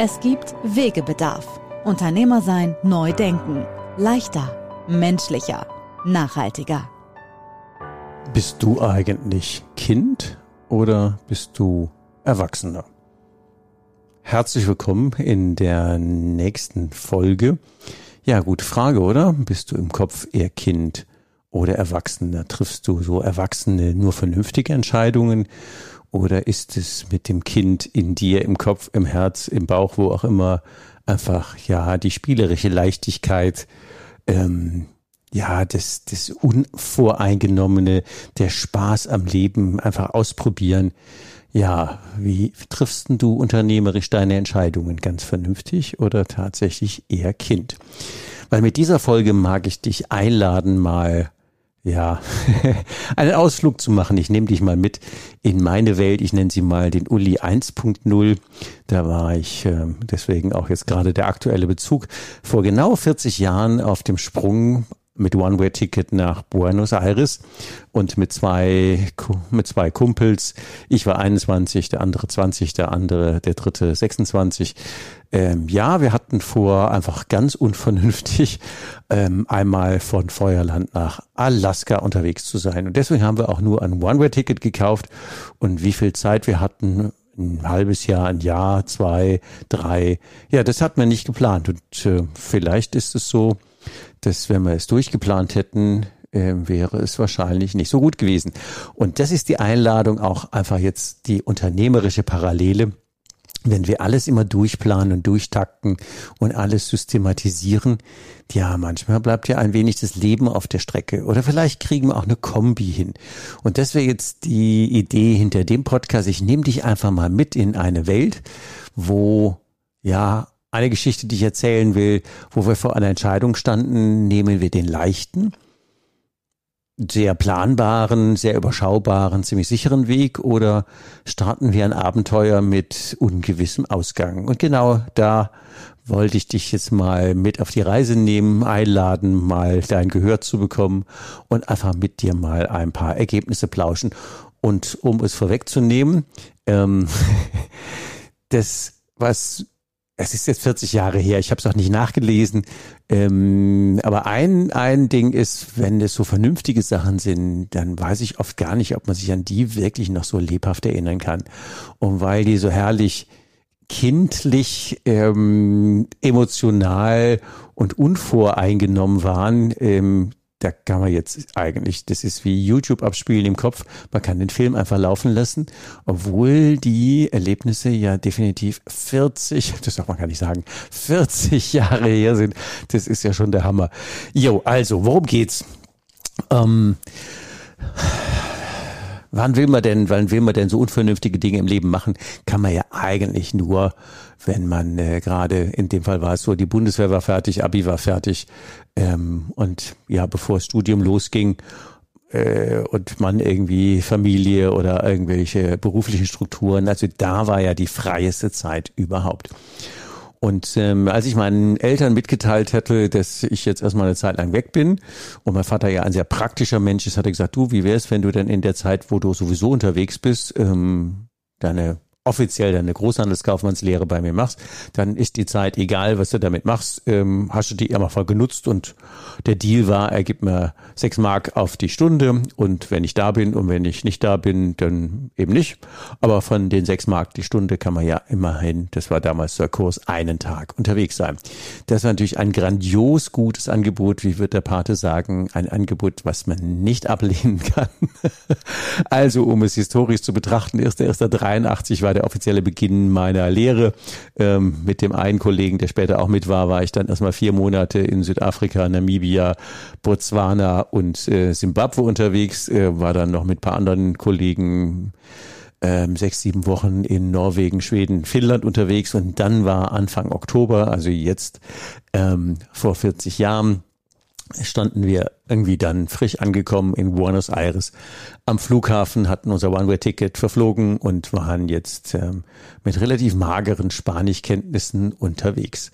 Es gibt Wegebedarf. Unternehmer sein, neu denken. Leichter, menschlicher, nachhaltiger. Bist du eigentlich Kind oder bist du Erwachsener? Herzlich willkommen in der nächsten Folge. Ja, gute Frage, oder? Bist du im Kopf eher Kind oder Erwachsener? Triffst du so Erwachsene nur vernünftige Entscheidungen oder ist es mit dem Kind in dir, im Kopf, im Herz, im Bauch, wo auch immer, einfach, ja, die spielerische Leichtigkeit, ähm, ja, das, das Unvoreingenommene, der Spaß am Leben, einfach ausprobieren. Ja, wie triffst du unternehmerisch deine Entscheidungen? Ganz vernünftig oder tatsächlich eher Kind? Weil mit dieser Folge mag ich dich einladen, mal ja, einen Ausflug zu machen. Ich nehme dich mal mit in meine Welt. Ich nenne sie mal den Uli 1.0. Da war ich äh, deswegen auch jetzt gerade der aktuelle Bezug vor genau 40 Jahren auf dem Sprung mit One-Way-Ticket nach Buenos Aires und mit zwei, mit zwei Kumpels. Ich war 21, der andere 20, der andere, der dritte 26. Ähm, ja, wir hatten vor, einfach ganz unvernünftig ähm, einmal von Feuerland nach Alaska unterwegs zu sein. Und deswegen haben wir auch nur ein One-Way-Ticket gekauft. Und wie viel Zeit wir hatten, ein halbes Jahr, ein Jahr, zwei, drei. Ja, das hat man nicht geplant. Und äh, vielleicht ist es so, dass wenn wir es durchgeplant hätten, äh, wäre es wahrscheinlich nicht so gut gewesen. Und das ist die Einladung auch einfach jetzt die unternehmerische Parallele. Wenn wir alles immer durchplanen und durchtakten und alles systematisieren, ja, manchmal bleibt ja ein wenig das Leben auf der Strecke. Oder vielleicht kriegen wir auch eine Kombi hin. Und das wäre jetzt die Idee hinter dem Podcast. Ich nehme dich einfach mal mit in eine Welt, wo ja eine Geschichte, die ich erzählen will, wo wir vor einer Entscheidung standen, nehmen wir den leichten, sehr planbaren, sehr überschaubaren, ziemlich sicheren Weg oder starten wir ein Abenteuer mit ungewissem Ausgang? Und genau da wollte ich dich jetzt mal mit auf die Reise nehmen, einladen, mal dein Gehör zu bekommen und einfach mit dir mal ein paar Ergebnisse plauschen. Und um es vorwegzunehmen, ähm, das, was es ist jetzt 40 Jahre her, ich habe es auch nicht nachgelesen. Ähm, aber ein, ein Ding ist, wenn es so vernünftige Sachen sind, dann weiß ich oft gar nicht, ob man sich an die wirklich noch so lebhaft erinnern kann. Und weil die so herrlich kindlich, ähm, emotional und unvoreingenommen waren, ähm, da kann man jetzt eigentlich, das ist wie YouTube abspielen im Kopf, man kann den Film einfach laufen lassen, obwohl die Erlebnisse ja definitiv 40, das darf man gar nicht sagen, 40 Jahre her sind. Das ist ja schon der Hammer. Jo, also, worum geht's? Ähm, wann will man denn, wann will man denn so unvernünftige Dinge im Leben machen? Kann man ja eigentlich nur, wenn man äh, gerade, in dem Fall war es so, die Bundeswehr war fertig, Abi war fertig ähm, und ja, bevor das Studium losging äh, und man irgendwie Familie oder irgendwelche beruflichen Strukturen, also da war ja die freieste Zeit überhaupt. Und ähm, als ich meinen Eltern mitgeteilt hätte, dass ich jetzt erstmal eine Zeit lang weg bin und mein Vater ja ein sehr praktischer Mensch ist, hat er gesagt, du, wie wär's, wenn du denn in der Zeit, wo du sowieso unterwegs bist, ähm, deine offiziell deine Großhandelskaufmannslehre bei mir machst, dann ist die Zeit egal, was du damit machst, ähm, hast du die immer voll genutzt und der Deal war, er gibt mir sechs Mark auf die Stunde und wenn ich da bin und wenn ich nicht da bin, dann eben nicht. Aber von den sechs Mark die Stunde kann man ja immerhin, das war damals der Kurs, einen Tag unterwegs sein. Das ist natürlich ein grandios gutes Angebot, wie wird der Pate sagen, ein Angebot, was man nicht ablehnen kann. also, um es historisch zu betrachten, 1.1.83 war der offizielle Beginn meiner Lehre. Ähm, mit dem einen Kollegen, der später auch mit war, war ich dann erstmal vier Monate in Südafrika, Namibia, Botswana und äh, Zimbabwe unterwegs, äh, war dann noch mit paar anderen Kollegen ähm, sechs, sieben Wochen in Norwegen, Schweden, Finnland unterwegs und dann war Anfang Oktober, also jetzt ähm, vor 40 Jahren, standen wir irgendwie dann frisch angekommen in Buenos Aires am Flughafen, hatten unser One-Way-Ticket verflogen und waren jetzt ähm, mit relativ mageren Spanischkenntnissen unterwegs.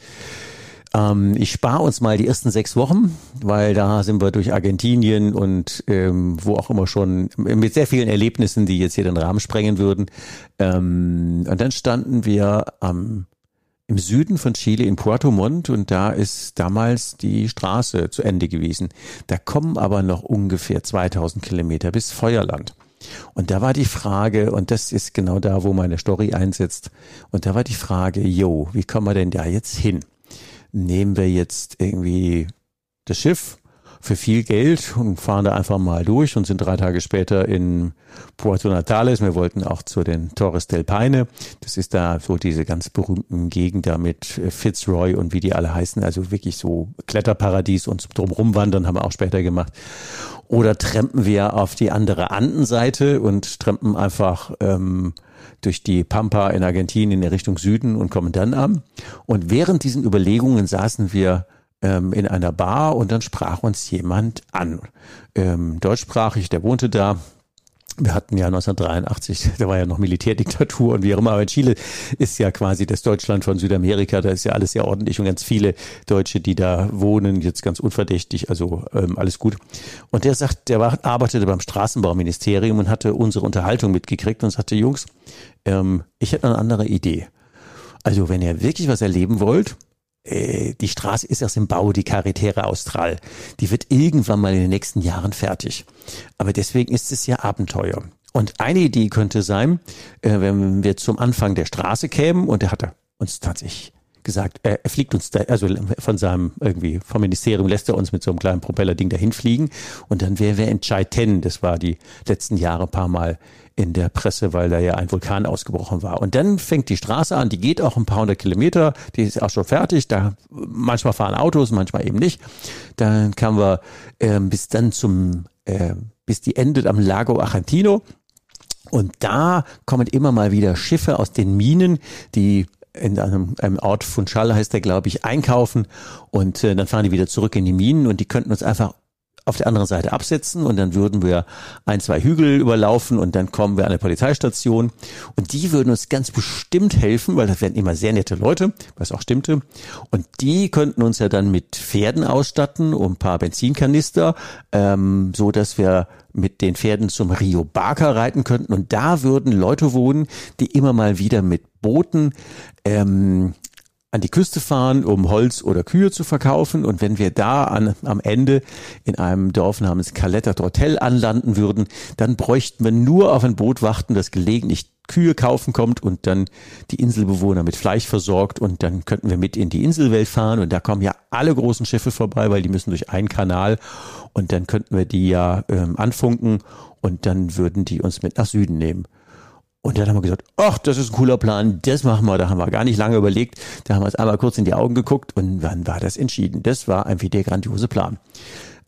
Ähm, ich spare uns mal die ersten sechs Wochen, weil da sind wir durch Argentinien und ähm, wo auch immer schon mit sehr vielen Erlebnissen, die jetzt hier den Rahmen sprengen würden. Ähm, und dann standen wir am im Süden von Chile in Puerto Montt und da ist damals die Straße zu Ende gewesen. Da kommen aber noch ungefähr 2000 Kilometer bis Feuerland. Und da war die Frage, und das ist genau da, wo meine Story einsetzt, und da war die Frage, jo, wie kommen wir denn da jetzt hin? Nehmen wir jetzt irgendwie das Schiff für viel Geld und fahren da einfach mal durch und sind drei Tage später in Puerto Natales. Wir wollten auch zu den Torres del Paine. Das ist da so diese ganz berühmten Gegend da mit Fitzroy und wie die alle heißen. Also wirklich so Kletterparadies und drumrum wandern haben wir auch später gemacht. Oder trampen wir auf die andere Andenseite und trampen einfach ähm, durch die Pampa in Argentinien in Richtung Süden und kommen dann an. Und während diesen Überlegungen saßen wir ähm, in einer Bar und dann sprach uns jemand an. Ähm, deutschsprachig, der wohnte da, wir hatten ja 1983, da war ja noch Militärdiktatur und wie auch immer, aber in Chile ist ja quasi das Deutschland von Südamerika, da ist ja alles sehr ordentlich und ganz viele Deutsche, die da wohnen, jetzt ganz unverdächtig, also ähm, alles gut. Und der sagt, der war, arbeitete beim Straßenbauministerium und hatte unsere Unterhaltung mitgekriegt und sagte, Jungs, ähm, ich hätte eine andere Idee. Also wenn ihr wirklich was erleben wollt, äh, die Straße ist erst im Bau, die Carretera Austral. Die wird irgendwann mal in den nächsten Jahren fertig. Aber deswegen ist es ja Abenteuer. Und eine Idee könnte sein, äh, wenn wir zum Anfang der Straße kämen und er hatte uns tatsächlich gesagt, er, fliegt uns da, also von seinem irgendwie vom Ministerium lässt er uns mit so einem kleinen Propellerding dahin fliegen und dann wäre wir in Chaiten, das war die letzten Jahre paar Mal in der Presse, weil da ja ein Vulkan ausgebrochen war. Und dann fängt die Straße an, die geht auch ein paar hundert Kilometer, die ist auch schon fertig. Da manchmal fahren Autos, manchmal eben nicht. Dann kamen wir äh, bis dann zum, äh, bis die endet am Lago Argentino. Und da kommen immer mal wieder Schiffe aus den Minen, die in einem, einem Ort Funchal heißt der, glaube ich, einkaufen. Und äh, dann fahren die wieder zurück in die Minen und die könnten uns einfach auf der anderen Seite absetzen und dann würden wir ein, zwei Hügel überlaufen und dann kommen wir an eine Polizeistation und die würden uns ganz bestimmt helfen, weil das wären immer sehr nette Leute, was auch stimmte. Und die könnten uns ja dann mit Pferden ausstatten und ein paar Benzinkanister, ähm, so dass wir mit den Pferden zum Rio Barca reiten könnten und da würden Leute wohnen, die immer mal wieder mit Booten ähm, an die Küste fahren, um Holz oder Kühe zu verkaufen. Und wenn wir da an, am Ende in einem Dorf namens Caletta Hotel anlanden würden, dann bräuchten wir nur auf ein Boot warten, das gelegentlich Kühe kaufen kommt und dann die Inselbewohner mit Fleisch versorgt und dann könnten wir mit in die Inselwelt fahren und da kommen ja alle großen Schiffe vorbei, weil die müssen durch einen Kanal und dann könnten wir die ja ähm, anfunken und dann würden die uns mit nach Süden nehmen. Und dann haben wir gesagt, ach, das ist ein cooler Plan, das machen wir. Da haben wir gar nicht lange überlegt. Da haben wir uns einmal kurz in die Augen geguckt und dann war das entschieden. Das war einfach der grandiose Plan.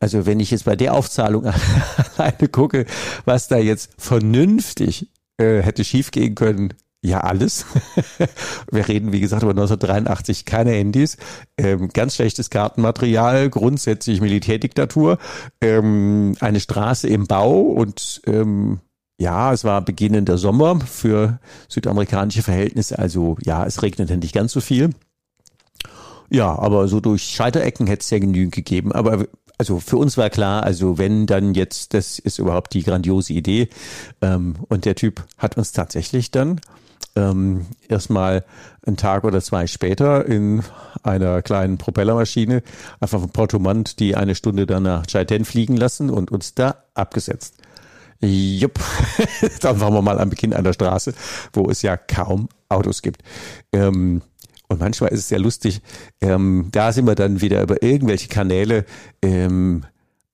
Also wenn ich jetzt bei der Aufzahlung alleine gucke, was da jetzt vernünftig äh, hätte schiefgehen können, ja alles. Wir reden, wie gesagt, über 1983, keine Handys, ähm, ganz schlechtes Kartenmaterial, grundsätzlich Militärdiktatur, ähm, eine Straße im Bau und ähm, ja, es war beginnender Sommer für südamerikanische Verhältnisse, also ja, es regnete nicht ganz so viel. Ja, aber so durch Scheiterecken hätte es ja genügend gegeben. Aber also für uns war klar, also wenn dann jetzt, das ist überhaupt die grandiose Idee. Ähm, und der Typ hat uns tatsächlich dann ähm, erstmal einen Tag oder zwei später in einer kleinen Propellermaschine einfach von Portomont die eine Stunde dann nach Chaiten fliegen lassen und uns da abgesetzt. Jupp, dann waren wir mal am Beginn einer Straße, wo es ja kaum Autos gibt. Ähm, und manchmal ist es sehr lustig. Ähm, da sind wir dann wieder über irgendwelche Kanäle ähm,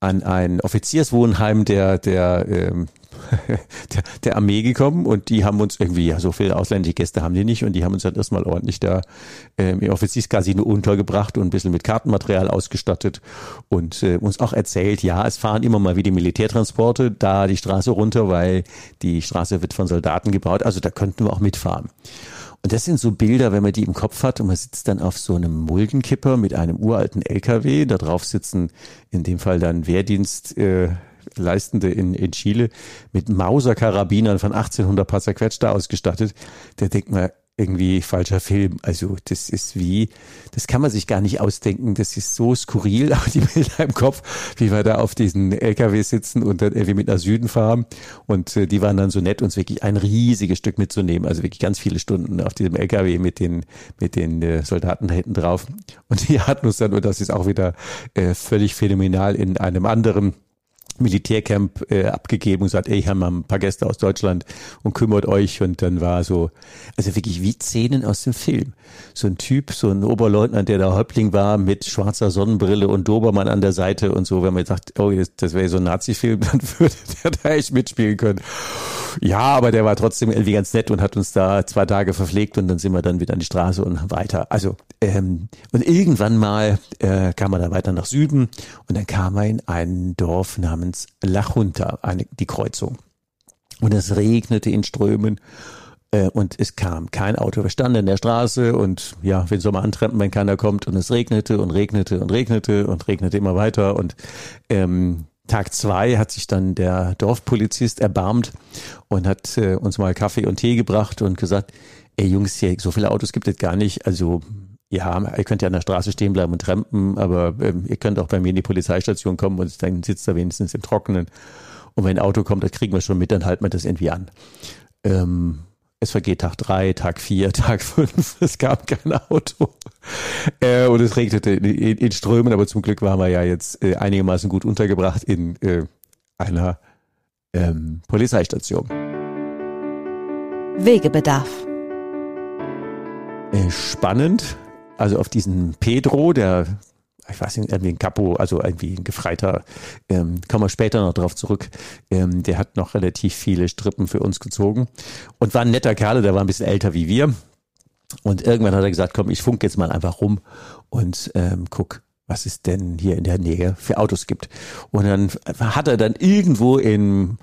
an ein Offizierswohnheim der, der, ähm, der, der Armee gekommen und die haben uns irgendwie, ja, so viele ausländische Gäste haben die nicht und die haben uns dann erstmal ordentlich da ähm, im Offizierscasino untergebracht und ein bisschen mit Kartenmaterial ausgestattet und äh, uns auch erzählt, ja, es fahren immer mal wieder Militärtransporte da die Straße runter, weil die Straße wird von Soldaten gebaut, also da könnten wir auch mitfahren. Und das sind so Bilder, wenn man die im Kopf hat und man sitzt dann auf so einem Muldenkipper mit einem uralten LKW, da drauf sitzen in dem Fall dann Wehrdienst äh, Leistende in, in Chile mit Mauser-Karabinern von 1800 paar zerquetscht da ausgestattet. Der denkt man, irgendwie falscher Film. Also das ist wie, das kann man sich gar nicht ausdenken. Das ist so skurril, auch die Bilder im Kopf, wie wir da auf diesen LKW sitzen und dann irgendwie mit nach Süden fahren. Und äh, die waren dann so nett, uns wirklich ein riesiges Stück mitzunehmen. Also wirklich ganz viele Stunden auf diesem LKW mit den, mit den äh, Soldaten da hinten drauf. Und die hatten uns dann, und das ist auch wieder äh, völlig phänomenal, in einem anderen Militärcamp äh, abgegeben und gesagt, ey, ich habe mal ein paar Gäste aus Deutschland und kümmert euch. Und dann war so, also wirklich wie Szenen aus dem Film. So ein Typ, so ein Oberleutnant, der da Häuptling war mit schwarzer Sonnenbrille und Dobermann an der Seite und so. Wenn man sagt, oh, das wäre so ein Nazi-Film, dann würde der da echt mitspielen können. Ja, aber der war trotzdem irgendwie ganz nett und hat uns da zwei Tage verpflegt und dann sind wir dann wieder an die Straße und weiter. Also, ähm, und irgendwann mal äh, kam man dann weiter nach Süden und dann kam er in ein Dorf namens La Junta, eine, die Kreuzung. Und es regnete in Strömen äh, und es kam kein Auto. Wir standen in der Straße und ja, wen soll man antreffen, wenn keiner kommt und es regnete und regnete und regnete und regnete immer weiter und ähm, Tag zwei hat sich dann der Dorfpolizist erbarmt und hat äh, uns mal Kaffee und Tee gebracht und gesagt, ey Jungs, hier, so viele Autos gibt es gar nicht. Also ja, ihr könnt ja an der Straße stehen bleiben und trampen, aber ähm, ihr könnt auch bei mir in die Polizeistation kommen und dann sitzt da wenigstens im Trockenen. Und wenn ein Auto kommt, das kriegen wir schon mit, dann halten wir das irgendwie an. Ähm, es vergeht Tag drei, Tag vier, Tag fünf. Es gab kein Auto. Äh, und es regnete in, in, in, Strömen, aber zum Glück waren wir ja jetzt äh, einigermaßen gut untergebracht in äh, einer ähm, Polizeistation. Wegebedarf. Äh, spannend. Also auf diesen Pedro, der ich weiß nicht, irgendwie ein Capo, also irgendwie ein Gefreiter, ähm, kommen wir später noch drauf zurück. Ähm, der hat noch relativ viele Strippen für uns gezogen und war ein netter Kerl, der war ein bisschen älter wie wir. Und irgendwann hat er gesagt, komm, ich funk jetzt mal einfach rum und ähm, guck, was es denn hier in der Nähe für Autos gibt. Und dann hat er dann irgendwo in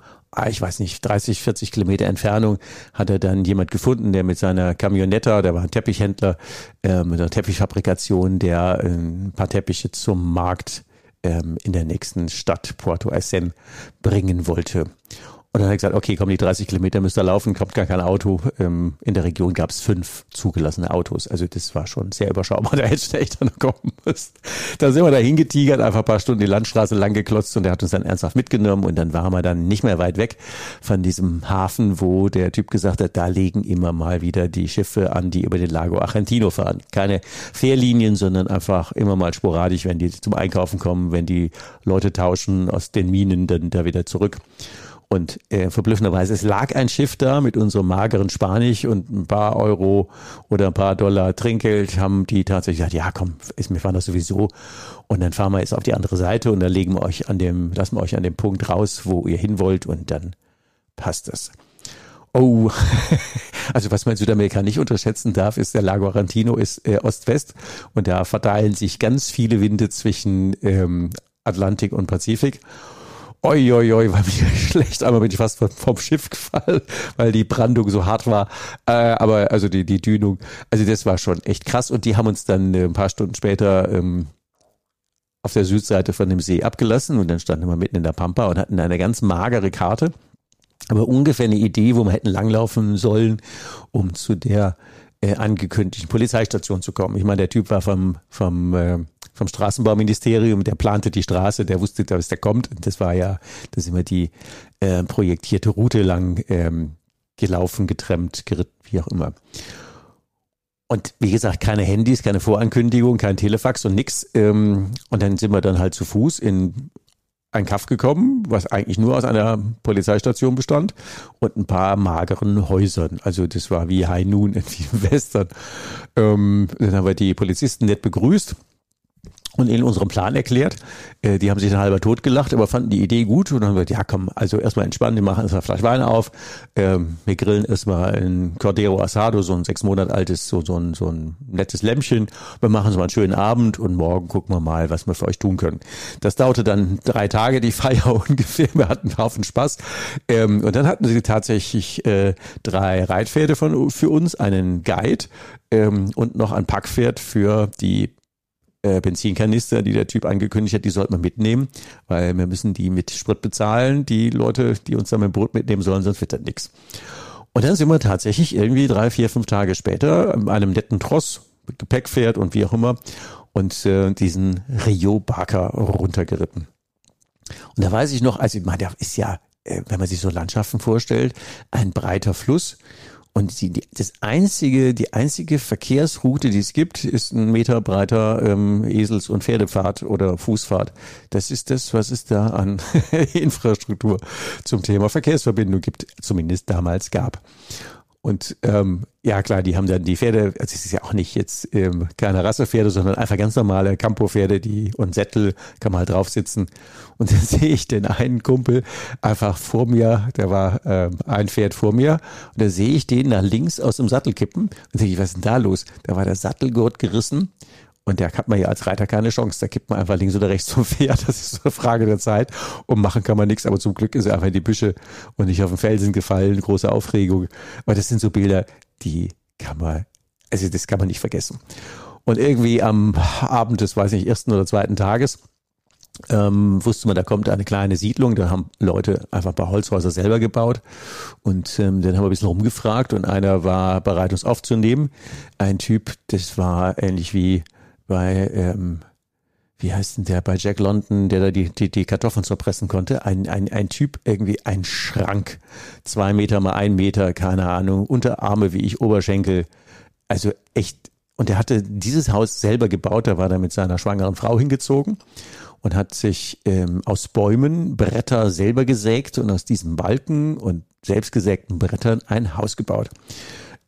ich weiß nicht, 30, 40 Kilometer Entfernung hat er dann jemand gefunden, der mit seiner Camionetta, der war ein Teppichhändler äh, mit einer Teppichfabrikation, der äh, ein paar Teppiche zum Markt ähm, in der nächsten Stadt Porto Aysén bringen wollte. Und dann hat er gesagt, okay, komm, die 30 Kilometer müsst ihr laufen, kommt gar kein Auto. Ähm, in der Region gab es fünf zugelassene Autos. Also das war schon sehr überschaubar. Da hätte ich echt noch kommen müssen. Da sind wir da hingetigert, einfach ein paar Stunden die Landstraße lang geklotzt und der hat uns dann ernsthaft mitgenommen und dann waren wir dann nicht mehr weit weg von diesem Hafen, wo der Typ gesagt hat, da legen immer mal wieder die Schiffe an, die über den Lago Argentino fahren. Keine Fährlinien, sondern einfach immer mal sporadisch, wenn die zum Einkaufen kommen, wenn die Leute tauschen aus den Minen dann da wieder zurück. Und äh, verblüffenderweise, es lag ein Schiff da mit unserem mageren Spanisch und ein paar Euro oder ein paar Dollar Trinkgeld, haben die tatsächlich gesagt, ja komm, ist, wir fahren das sowieso. Und dann fahren wir jetzt auf die andere Seite und dann legen wir euch an dem, lassen wir euch an dem Punkt raus, wo ihr hin wollt und dann passt das. Oh, also was man in Südamerika nicht unterschätzen darf, ist der Lago Argentino ist äh, Ost-West und da verteilen sich ganz viele Winde zwischen ähm, Atlantik und Pazifik. Oi, oi, oi, war mir schlecht. Einmal bin ich fast vom Schiff gefallen, weil die Brandung so hart war. Äh, aber also die, die Dünung, also das war schon echt krass. Und die haben uns dann äh, ein paar Stunden später ähm, auf der Südseite von dem See abgelassen und dann standen wir mitten in der Pampa und hatten eine ganz magere Karte, aber ungefähr eine Idee, wo wir hätten langlaufen sollen, um zu der äh, angekündigten Polizeistation zu kommen. Ich meine, der Typ war vom, vom äh, vom Straßenbauministerium, der plante die Straße, der wusste, dass der kommt. Und das war ja, das immer die äh, projektierte Route lang ähm, gelaufen, getrennt, geritten, wie auch immer. Und wie gesagt, keine Handys, keine Vorankündigung, kein Telefax und nix. Ähm, und dann sind wir dann halt zu Fuß in ein Kaff gekommen, was eigentlich nur aus einer Polizeistation bestand und ein paar mageren Häusern. Also das war wie High Noon in vielen Western. Ähm, dann haben wir die Polizisten nett begrüßt und ihnen unseren Plan erklärt. Äh, die haben sich dann halber tot gelacht, aber fanden die Idee gut und haben gesagt, ja komm, also erstmal entspannen, wir machen erstmal Fleisch Wein auf, ähm, wir grillen erstmal ein Cordero Asado, so ein sechs Monate altes, so, so, ein, so ein nettes Lämmchen. Wir machen so mal einen schönen Abend und morgen gucken wir mal, was wir für euch tun können. Das dauerte dann drei Tage, die Feier ungefähr. Wir hatten einen Haufen Spaß. Ähm, und dann hatten sie tatsächlich äh, drei Reitpferde von, für uns, einen Guide ähm, und noch ein Packpferd für die äh, Benzinkanister, die der Typ angekündigt hat, die sollten wir mitnehmen, weil wir müssen die mit Sprit bezahlen, die Leute, die uns dann mit dem Boot mitnehmen sollen, sonst wird das nix. Und dann sind wir tatsächlich irgendwie drei, vier, fünf Tage später an einem netten Tross mit Gepäckpferd und wie auch immer und äh, diesen Rio Barker runtergeritten. Und da weiß ich noch, also ich meine, der ist ja, äh, wenn man sich so Landschaften vorstellt, ein breiter Fluss und die, die, das einzige, die einzige Verkehrsroute, die es gibt, ist ein Meter breiter ähm, Esels- und Pferdepfad oder Fußpfad. Das ist das, was es da an Infrastruktur zum Thema Verkehrsverbindung gibt, zumindest damals gab. Und ähm, ja klar, die haben dann die Pferde, also es ist ja auch nicht jetzt ähm, keine Rassepferde, sondern einfach ganz normale Campo-Pferde, die und Sättel kann man halt drauf sitzen. Und dann sehe ich den einen Kumpel einfach vor mir, der war ähm, ein Pferd vor mir, und da sehe ich den nach links aus dem Sattel kippen und denke ich, was ist denn da los? Da war der Sattelgurt gerissen und da hat man ja als Reiter keine Chance. Da kippt man einfach links oder rechts zum Pferd. Das ist so eine Frage der Zeit. Und machen kann man nichts. Aber zum Glück ist er einfach in die Büsche und nicht auf den Felsen gefallen. Große Aufregung. Aber das sind so Bilder, die kann man, also das kann man nicht vergessen. Und irgendwie am Abend des, weiß nicht, ersten oder zweiten Tages, ähm, wusste man, da kommt eine kleine Siedlung, da haben Leute einfach ein paar Holzhäuser selber gebaut und ähm, dann haben wir ein bisschen rumgefragt und einer war bereit, uns aufzunehmen. Ein Typ, das war ähnlich wie bei, ähm, wie heißt denn der, bei Jack London, der da die, die, die Kartoffeln zerpressen konnte. Ein, ein, ein Typ, irgendwie ein Schrank. Zwei Meter mal ein Meter, keine Ahnung, Unterarme wie ich, Oberschenkel. Also echt. Und er hatte dieses Haus selber gebaut, da war er mit seiner schwangeren Frau hingezogen und hat sich ähm, aus Bäumen Bretter selber gesägt und aus diesen Balken und selbstgesägten Brettern ein Haus gebaut.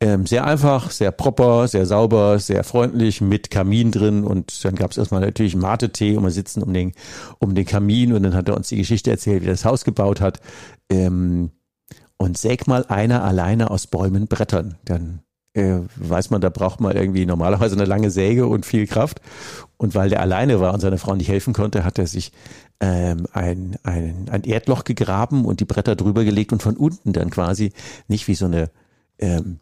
Ähm, sehr einfach, sehr proper, sehr sauber, sehr freundlich, mit Kamin drin und dann gab es erstmal natürlich Mate-Tee und wir sitzen um den, um den Kamin und dann hat er uns die Geschichte erzählt, wie er das Haus gebaut hat. Ähm, und säg mal einer alleine aus Bäumen Brettern. Dann äh, weiß man, da braucht man irgendwie normalerweise eine lange Säge und viel Kraft. Und weil der alleine war und seine Frau nicht helfen konnte, hat er sich ähm, ein, ein, ein Erdloch gegraben und die Bretter drüber gelegt und von unten dann quasi nicht wie so eine ähm,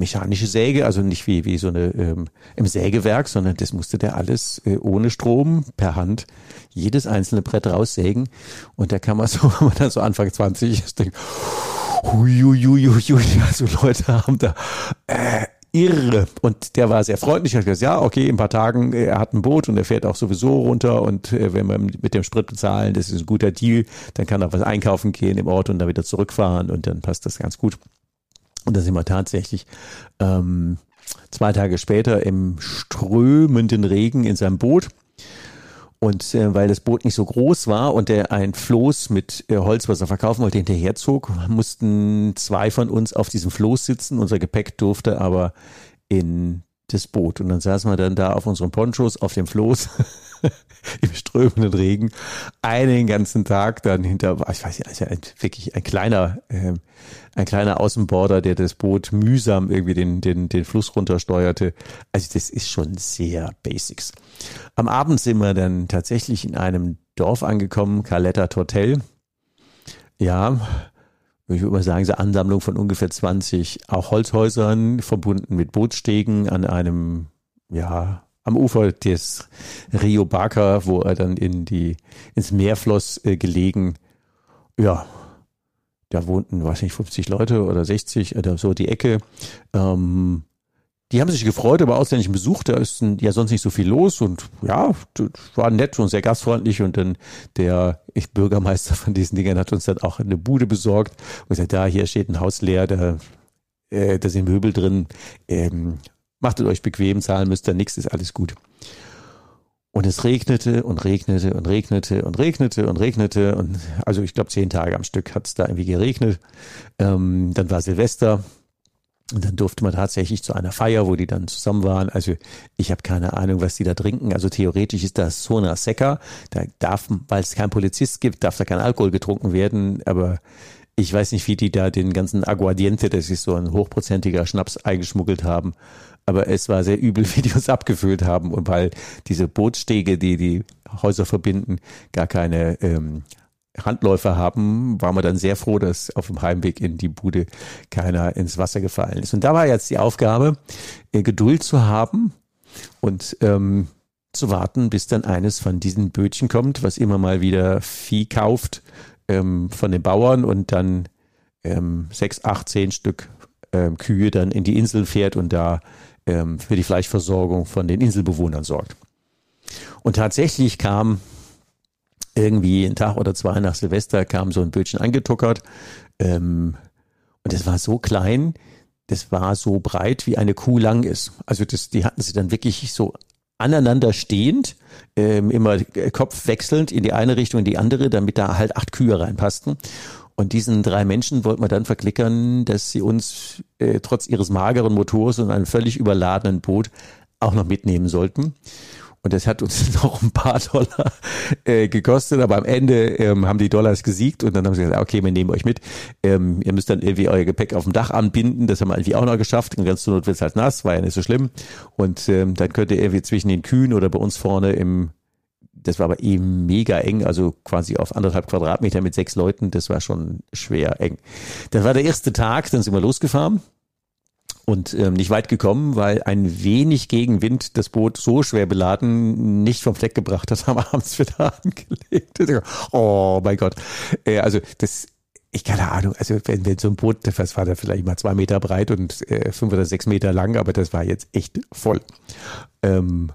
mechanische Säge, also nicht wie, wie so eine ähm, im Sägewerk, sondern das musste der alles äh, ohne Strom per Hand jedes einzelne Brett raussägen. Und da kann man so, wenn man dann so Anfang 20 ist, denkt, huiuiuiui, also Leute haben da äh, irre. Und der war sehr freundlich, hat gesagt, ja, okay, in ein paar Tagen, äh, er hat ein Boot und er fährt auch sowieso runter und äh, wenn wir mit dem Sprit bezahlen, das ist ein guter Deal, dann kann er was einkaufen gehen im Ort und dann wieder zurückfahren und dann passt das ganz gut. Und da sind wir tatsächlich ähm, zwei Tage später im strömenden Regen in seinem Boot. Und äh, weil das Boot nicht so groß war und er ein Floß mit äh, Holz, was er verkaufen wollte, hinterherzog, mussten zwei von uns auf diesem Floß sitzen. Unser Gepäck durfte aber in das Boot. Und dann saßen wir dann da auf unseren Ponchos auf dem Floß im strömenden Regen einen ganzen Tag dann hinter, ich weiß nicht, also ein, wirklich ein kleiner, äh, ein kleiner Außenborder, der das Boot mühsam irgendwie den, den, den Fluss runtersteuerte. Also das ist schon sehr Basics. Am Abend sind wir dann tatsächlich in einem Dorf angekommen, Caletta Tortel. Ja, ich würde mal sagen, so Ansammlung von ungefähr 20 auch Holzhäusern, verbunden mit Bootsstegen an einem, ja, am Ufer des Rio Baca, wo er dann in die, ins Meer floss, äh, gelegen. Ja, da wohnten, weiß nicht, 50 Leute oder 60 oder so die Ecke. Ähm, die haben sich gefreut über ausländischen Besuch. Da ist ja sonst nicht so viel los und ja, war nett und sehr gastfreundlich. Und dann der ich, Bürgermeister von diesen Dingern hat uns dann auch eine Bude besorgt und gesagt, da hier steht ein Haus leer, da, äh, da sind Möbel drin. Ähm, machtet euch bequem, zahlen müsst ihr nichts, ist alles gut. Und es regnete und regnete und regnete und regnete und regnete. Und also ich glaube, zehn Tage am Stück hat es da irgendwie geregnet. Ähm, dann war Silvester. Und dann durfte man tatsächlich zu einer Feier, wo die dann zusammen waren. Also ich habe keine Ahnung, was die da trinken. Also theoretisch ist das Sona Seca. Da darf, weil es keinen Polizist gibt, darf da kein Alkohol getrunken werden. Aber ich weiß nicht, wie die da den ganzen Aguardiente, das ist so ein hochprozentiger Schnaps, eingeschmuggelt haben. Aber es war sehr übel, wie die uns abgefüllt haben. Und weil diese Bootsstege, die die Häuser verbinden, gar keine ähm, Handläufer haben, waren wir dann sehr froh, dass auf dem Heimweg in die Bude keiner ins Wasser gefallen ist. Und da war jetzt die Aufgabe, äh, Geduld zu haben und ähm, zu warten, bis dann eines von diesen Bötchen kommt, was immer mal wieder Vieh kauft ähm, von den Bauern und dann ähm, sechs, acht, zehn Stück ähm, Kühe dann in die Insel fährt und da ähm, für die Fleischversorgung von den Inselbewohnern sorgt. Und tatsächlich kam irgendwie einen Tag oder zwei nach Silvester kam so ein Bötchen angetuckert. Ähm, und es war so klein, das war so breit, wie eine Kuh lang ist. Also das, die hatten sie dann wirklich so aneinander stehend, ähm, immer Kopf wechselnd in die eine Richtung, in die andere, damit da halt acht Kühe reinpassten. Und diesen drei Menschen wollten wir dann verklickern, dass sie uns äh, trotz ihres mageren Motors und einem völlig überladenen Boot auch noch mitnehmen sollten. Und das hat uns noch ein paar Dollar äh, gekostet, aber am Ende ähm, haben die Dollars gesiegt und dann haben sie gesagt, okay, wir nehmen euch mit. Ähm, ihr müsst dann irgendwie euer Gepäck auf dem Dach anbinden. Das haben wir irgendwie auch noch geschafft. Und ganz zur Not wird es halt nass, war ja nicht so schlimm. Und ähm, dann könnt ihr irgendwie zwischen den Kühen oder bei uns vorne im das war aber eben mega eng, also quasi auf anderthalb Quadratmeter mit sechs Leuten, das war schon schwer eng. Das war der erste Tag, dann sind wir losgefahren und ähm, nicht weit gekommen, weil ein wenig Gegenwind das Boot so schwer beladen nicht vom Fleck gebracht hat, haben abends wieder angelegt. Oh mein Gott. Äh, also das ich keine Ahnung, also wenn, wenn so ein Boot, das war da vielleicht mal zwei Meter breit und äh, fünf oder sechs Meter lang, aber das war jetzt echt voll. Ähm,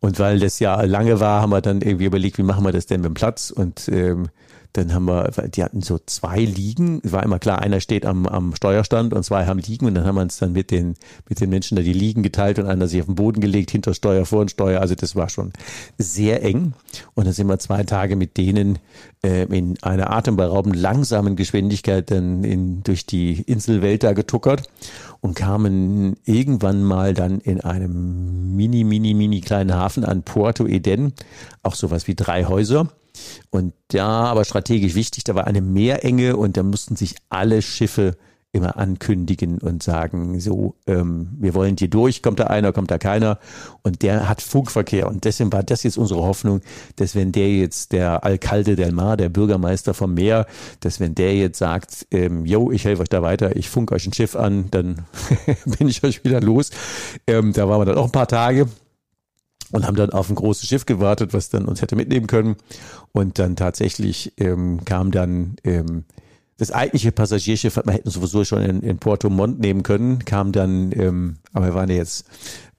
und weil das ja lange war, haben wir dann irgendwie überlegt, wie machen wir das denn mit dem Platz? Und ähm, dann haben wir, die hatten so zwei Liegen. War immer klar, einer steht am, am Steuerstand und zwei haben Liegen. Und dann haben wir uns dann mit den, mit den Menschen da die Liegen geteilt und einer sich auf den Boden gelegt, hinter Steuer, vor und Steuer. Also das war schon sehr eng. Und dann sind wir zwei Tage mit denen äh, in einer atemberaubend langsamen Geschwindigkeit dann in, durch die Inselwelt da getuckert und kamen irgendwann mal dann in einem mini, mini, mini kleinen Hafen an Puerto Eden. Auch sowas wie drei Häuser. Und ja, aber strategisch wichtig, da war eine Meerenge und da mussten sich alle Schiffe immer ankündigen und sagen, so, ähm, wir wollen hier durch, kommt da einer, kommt da keiner. Und der hat Funkverkehr. Und deswegen war das jetzt unsere Hoffnung, dass wenn der jetzt, der Alcalde del Mar, der Bürgermeister vom Meer, dass wenn der jetzt sagt, ähm, yo, ich helfe euch da weiter, ich funk euch ein Schiff an, dann bin ich euch wieder los. Ähm, da waren wir dann auch ein paar Tage und haben dann auf ein großes Schiff gewartet, was dann uns hätte mitnehmen können. Und dann tatsächlich ähm, kam dann ähm, das eigentliche Passagierschiff, man hätten sowieso schon in, in Porto Montt nehmen können, kam dann, ähm, aber wir waren ja jetzt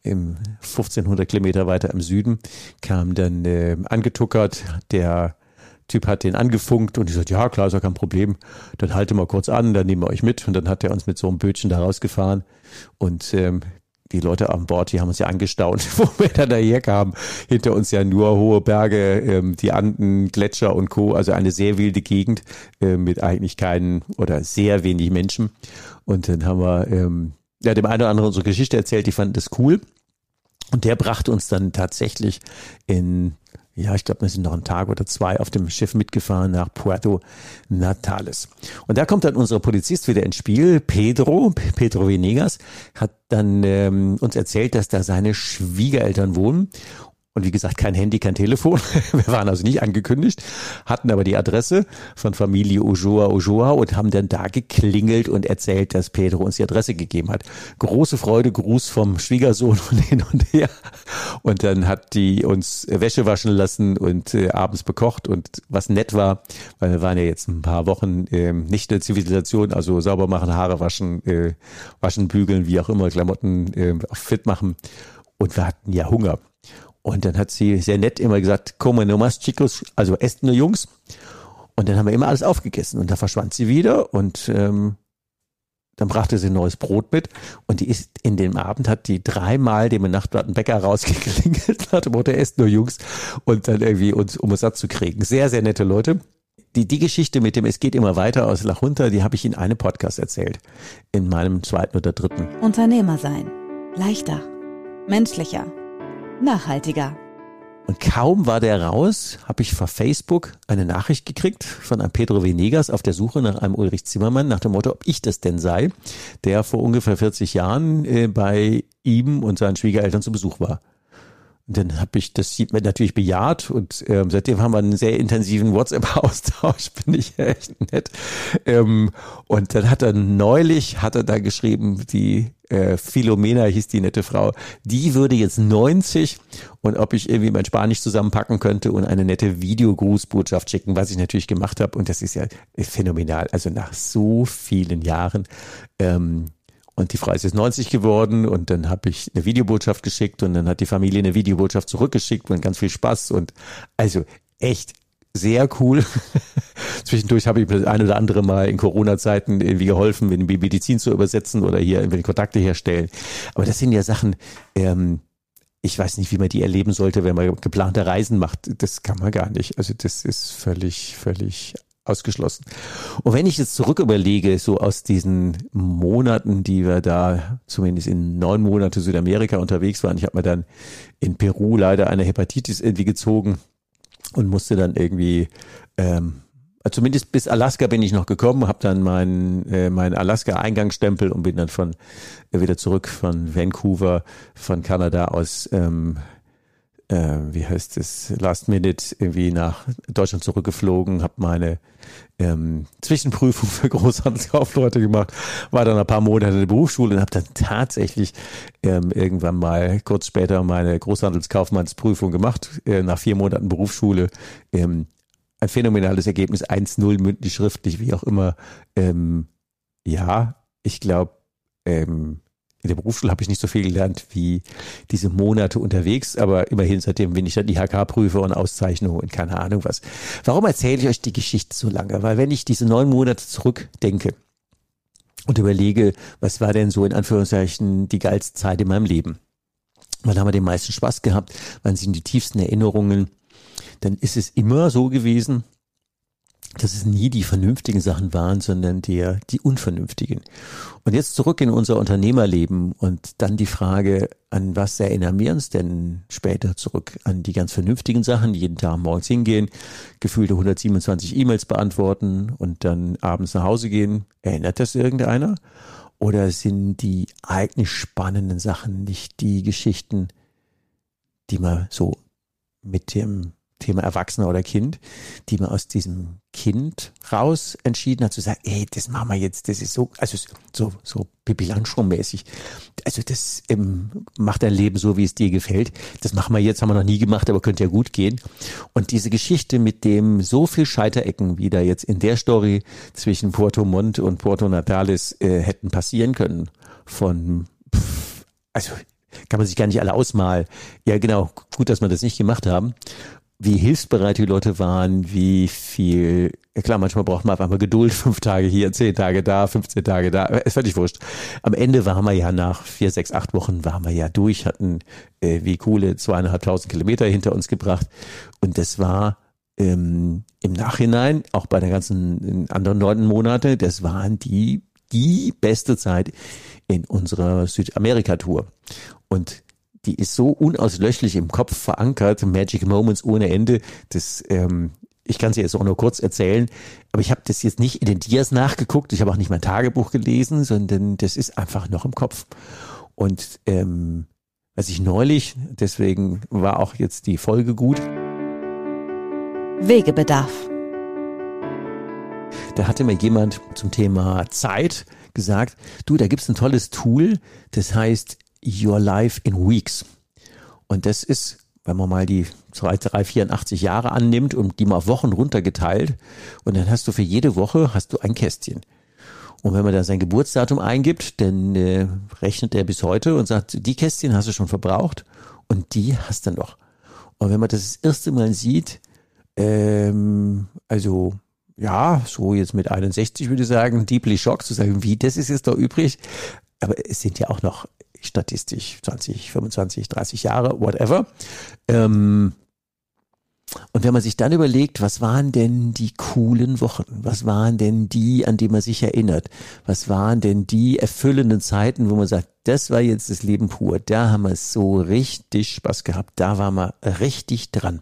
im 1500 Kilometer weiter im Süden, kam dann äh, angetuckert, der Typ hat den angefunkt und ich sagte, ja klar, ist ja kein Problem, dann halte mal kurz an, dann nehmen wir euch mit. Und dann hat er uns mit so einem Bötchen da rausgefahren. Und ähm, die Leute an Bord, die haben uns ja angestaunt, wo wir dann daher kamen. Hinter uns ja nur hohe Berge, ähm, die Anden, Gletscher und Co. Also eine sehr wilde Gegend äh, mit eigentlich keinen oder sehr wenig Menschen. Und dann haben wir ähm, ja, dem einen oder anderen unsere Geschichte erzählt, die fanden das cool. Und der brachte uns dann tatsächlich in ja, ich glaube, wir sind noch einen Tag oder zwei auf dem Schiff mitgefahren nach Puerto Natales. Und da kommt dann unser Polizist wieder ins Spiel, Pedro, Pedro Venegas, hat dann ähm, uns erzählt, dass da seine Schwiegereltern wohnen. Und wie gesagt, kein Handy, kein Telefon. Wir waren also nicht angekündigt, hatten aber die Adresse von Familie Ojoa Ojoa und haben dann da geklingelt und erzählt, dass Pedro uns die Adresse gegeben hat. Große Freude, Gruß vom Schwiegersohn und hin und her. Und dann hat die uns Wäsche waschen lassen und äh, abends bekocht und was nett war, weil wir waren ja jetzt ein paar Wochen äh, nicht in der Zivilisation, also sauber machen, Haare waschen, äh, waschen, bügeln, wie auch immer, Klamotten äh, fit machen. Und wir hatten ja Hunger. Und dann hat sie sehr nett immer gesagt, come nomás chicos, also esst nur Jungs. Und dann haben wir immer alles aufgegessen und da verschwand sie wieder und ähm, dann brachte sie ein neues Brot mit und die ist in dem Abend hat die dreimal dem Nachtplattenbäcker rausgeklingelt, hat Mutter esst nur Jungs und dann irgendwie uns, um es satt zu kriegen. Sehr, sehr nette Leute. Die, die Geschichte mit dem Es geht immer weiter aus Lachunter, die habe ich in einem Podcast erzählt. In meinem zweiten oder dritten. Unternehmer sein. Leichter. Menschlicher nachhaltiger. Und kaum war der raus, habe ich vor Facebook eine Nachricht gekriegt von einem Pedro Venegas auf der Suche nach einem Ulrich Zimmermann, nach dem Motto, ob ich das denn sei, der vor ungefähr 40 Jahren äh, bei ihm und seinen Schwiegereltern zu Besuch war. Und dann habe ich das sieht man natürlich bejaht und ähm, seitdem haben wir einen sehr intensiven WhatsApp-Austausch, bin ich echt nett. Ähm, und dann hat er neulich, hat er da geschrieben, die äh, Philomena hieß die nette Frau, die würde jetzt 90 und ob ich irgendwie mein Spanisch zusammenpacken könnte und eine nette Videogrußbotschaft schicken, was ich natürlich gemacht habe. Und das ist ja phänomenal. Also nach so vielen Jahren ähm, und die Frau ist jetzt 90 geworden und dann habe ich eine Videobotschaft geschickt und dann hat die Familie eine Videobotschaft zurückgeschickt und ganz viel Spaß und also echt sehr cool. Zwischendurch habe ich das ein oder andere Mal in Corona-Zeiten irgendwie geholfen, in die Medizin zu übersetzen oder hier irgendwie Kontakte herstellen. Aber das sind ja Sachen, ähm, ich weiß nicht, wie man die erleben sollte, wenn man geplante Reisen macht. Das kann man gar nicht. Also das ist völlig, völlig ausgeschlossen. Und wenn ich jetzt zurück überlege, so aus diesen Monaten, die wir da zumindest in neun Monate Südamerika unterwegs waren, ich habe mir dann in Peru leider eine Hepatitis irgendwie gezogen und musste dann irgendwie ähm, zumindest bis Alaska bin ich noch gekommen, habe dann meinen äh, mein Alaska-Eingangsstempel und bin dann von äh, wieder zurück von Vancouver, von Kanada aus ähm, äh, wie heißt es, Last Minute irgendwie nach Deutschland zurückgeflogen, habe meine ähm, Zwischenprüfung für Großhandelskaufleute gemacht, war dann ein paar Monate in der Berufsschule und habe dann tatsächlich ähm, irgendwann mal kurz später meine Großhandelskaufmannsprüfung gemacht, äh, nach vier Monaten Berufsschule. Ähm, ein phänomenales Ergebnis, 1-0 mündlich, schriftlich, wie auch immer. Ähm, ja, ich glaube, ähm, in der Berufsschule habe ich nicht so viel gelernt wie diese Monate unterwegs, aber immerhin seitdem bin ich dann IHK-Prüfer und Auszeichnung und keine Ahnung was. Warum erzähle ich euch die Geschichte so lange? Weil wenn ich diese neun Monate zurückdenke und überlege, was war denn so in Anführungszeichen die geilste Zeit in meinem Leben? Wann haben wir den meisten Spaß gehabt? Wann sind die tiefsten Erinnerungen? Dann ist es immer so gewesen, dass es nie die vernünftigen Sachen waren, sondern der, die unvernünftigen. Und jetzt zurück in unser Unternehmerleben und dann die Frage, an was erinnern wir uns denn später zurück? An die ganz vernünftigen Sachen, die jeden Tag morgens hingehen, gefühlte 127 E-Mails beantworten und dann abends nach Hause gehen. Erinnert das irgendeiner? Oder sind die eigentlich spannenden Sachen nicht die Geschichten, die man so mit dem Thema Erwachsener oder Kind, die man aus diesem Kind raus entschieden hat, zu sagen, ey, das machen wir jetzt, das ist so, also so, so Pippi Langstrumpf-mäßig. Also das ähm, macht dein Leben so, wie es dir gefällt. Das machen wir jetzt, haben wir noch nie gemacht, aber könnte ja gut gehen. Und diese Geschichte mit dem so viel Scheiterecken, wie da jetzt in der Story zwischen Porto Montt und Porto Natalis äh, hätten passieren können, von, pff, also kann man sich gar nicht alle ausmalen. Ja, genau, gut, dass wir das nicht gemacht haben wie hilfsbereit die Leute waren, wie viel, klar, manchmal braucht man einfach mal Geduld, fünf Tage hier, zehn Tage da, 15 Tage da, ist völlig wurscht. Am Ende waren wir ja nach vier, sechs, acht Wochen waren wir ja durch, hatten äh, wie coole zweieinhalbtausend Kilometer hinter uns gebracht und das war ähm, im Nachhinein, auch bei den ganzen anderen neun Monate, das waren die, die beste Zeit in unserer Südamerika-Tour. Und die ist so unauslöschlich im Kopf verankert, Magic Moments ohne Ende. Das, ähm, ich kann sie jetzt auch nur kurz erzählen, aber ich habe das jetzt nicht in den Dias nachgeguckt, ich habe auch nicht mein Tagebuch gelesen, sondern das ist einfach noch im Kopf. Und ähm, als ich neulich, deswegen war auch jetzt die Folge gut. Wegebedarf. Da hatte mir jemand zum Thema Zeit gesagt, du, da gibt's ein tolles Tool, das heißt Your Life in Weeks. Und das ist, wenn man mal die 384 Jahre annimmt und die mal Wochen runtergeteilt, und dann hast du für jede Woche hast du ein Kästchen. Und wenn man da sein Geburtsdatum eingibt, dann äh, rechnet er bis heute und sagt, die Kästchen hast du schon verbraucht und die hast du noch. Und wenn man das, das erste Mal sieht, ähm, also ja, so jetzt mit 61 würde ich sagen, deeply shocked zu sagen, wie, das ist jetzt da übrig. Aber es sind ja auch noch statistisch 20, 25, 30 Jahre, whatever. Ähm, und wenn man sich dann überlegt, was waren denn die coolen Wochen? Was waren denn die, an die man sich erinnert? Was waren denn die erfüllenden Zeiten, wo man sagt, das war jetzt das Leben pur. Da haben wir so richtig Spaß gehabt. Da waren wir richtig dran.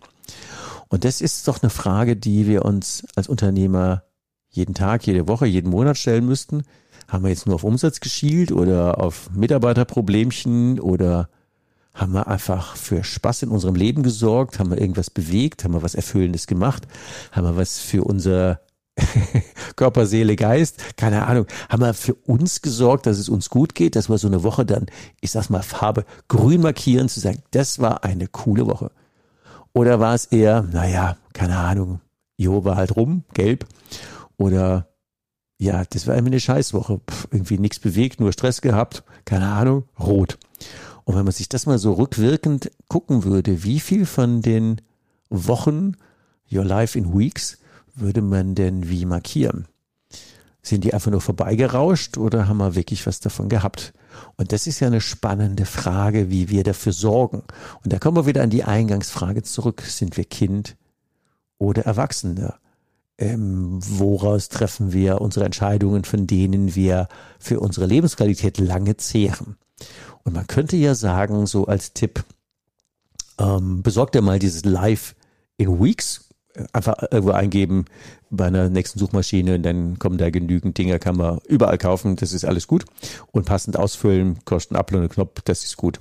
Und das ist doch eine Frage, die wir uns als Unternehmer jeden Tag, jede Woche, jeden Monat stellen müssten. Haben wir jetzt nur auf Umsatz geschielt oder auf Mitarbeiterproblemchen oder haben wir einfach für Spaß in unserem Leben gesorgt? Haben wir irgendwas bewegt? Haben wir was Erfüllendes gemacht? Haben wir was für unser Körper, Seele, Geist? Keine Ahnung. Haben wir für uns gesorgt, dass es uns gut geht, dass wir so eine Woche dann, ich sag's mal, Farbe grün markieren, zu sagen, das war eine coole Woche. Oder war es eher, naja, keine Ahnung, Jo war halt rum, gelb. Oder ja, das war irgendwie eine Scheißwoche. Pff, irgendwie nichts bewegt, nur Stress gehabt, keine Ahnung, rot. Und wenn man sich das mal so rückwirkend gucken würde, wie viel von den Wochen, Your Life in Weeks, würde man denn wie markieren? Sind die einfach nur vorbeigerauscht oder haben wir wirklich was davon gehabt? Und das ist ja eine spannende Frage, wie wir dafür sorgen. Und da kommen wir wieder an die Eingangsfrage zurück. Sind wir Kind oder Erwachsene? Ähm, woraus treffen wir unsere Entscheidungen, von denen wir für unsere Lebensqualität lange zehren? Und man könnte ja sagen, so als Tipp, ähm, besorgt dir mal dieses Live in Weeks einfach irgendwo eingeben bei einer nächsten Suchmaschine und dann kommen da genügend Dinge, kann man überall kaufen, das ist alles gut. Und passend ausfüllen, kosten Upload Knopf, das ist gut.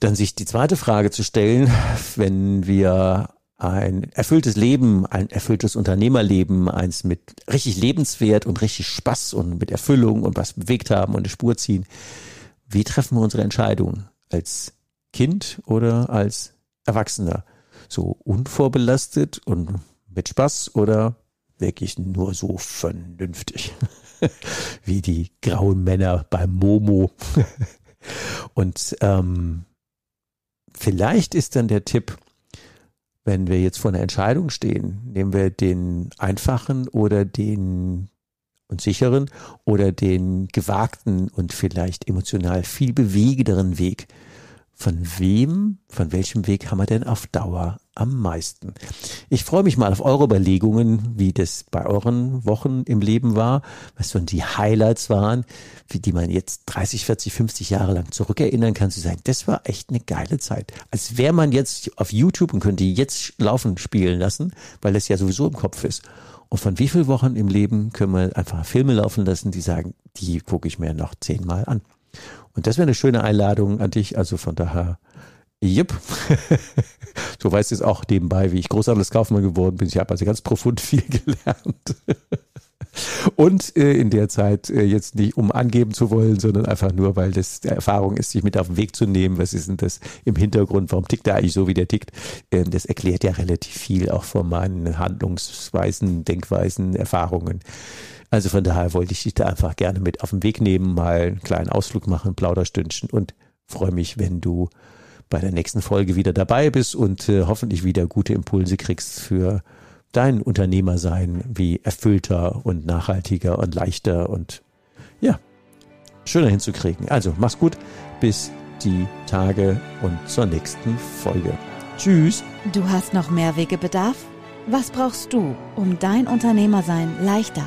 Dann sich die zweite Frage zu stellen, wenn wir ein erfülltes Leben, ein erfülltes Unternehmerleben, eins mit richtig lebenswert und richtig Spaß und mit Erfüllung und was bewegt haben und eine Spur ziehen. Wie treffen wir unsere Entscheidungen? Als Kind oder als Erwachsener? so unvorbelastet und mit Spaß oder wirklich nur so vernünftig? Wie die grauen Männer beim Momo. und ähm, vielleicht ist dann der Tipp, wenn wir jetzt vor einer Entscheidung stehen, nehmen wir den einfachen oder den und sicheren oder den gewagten und vielleicht emotional viel bewegenderen Weg. Von wem, von welchem Weg haben wir denn auf Dauer am meisten? Ich freue mich mal auf eure Überlegungen, wie das bei euren Wochen im Leben war, was so die Highlights waren, wie die man jetzt 30, 40, 50 Jahre lang zurückerinnern kann, zu sagen, das war echt eine geile Zeit. Als wäre man jetzt auf YouTube und könnte jetzt laufen spielen lassen, weil das ja sowieso im Kopf ist. Und von wie vielen Wochen im Leben können wir einfach Filme laufen lassen, die sagen, die gucke ich mir noch zehnmal an. Und das wäre eine schöne Einladung an dich. Also von daher, Jupp. du weißt jetzt auch nebenbei, wie ich Großhandelskaufmann geworden bin. Ich habe also ganz profund viel gelernt. Und äh, in der Zeit äh, jetzt nicht, um angeben zu wollen, sondern einfach nur, weil das der Erfahrung ist, sich mit auf den Weg zu nehmen. Was ist denn das im Hintergrund? Warum tickt er eigentlich so, wie der tickt? Ähm, das erklärt ja relativ viel auch von meinen Handlungsweisen, Denkweisen, Erfahrungen. Also von daher wollte ich dich da einfach gerne mit auf den Weg nehmen, mal einen kleinen Ausflug machen, Plauderstündchen und freue mich, wenn du bei der nächsten Folge wieder dabei bist und äh, hoffentlich wieder gute Impulse kriegst für dein Unternehmersein, wie erfüllter und nachhaltiger und leichter und ja, schöner hinzukriegen. Also mach's gut, bis die Tage und zur nächsten Folge. Tschüss. Du hast noch mehr Wegebedarf? Was brauchst du, um dein Unternehmersein leichter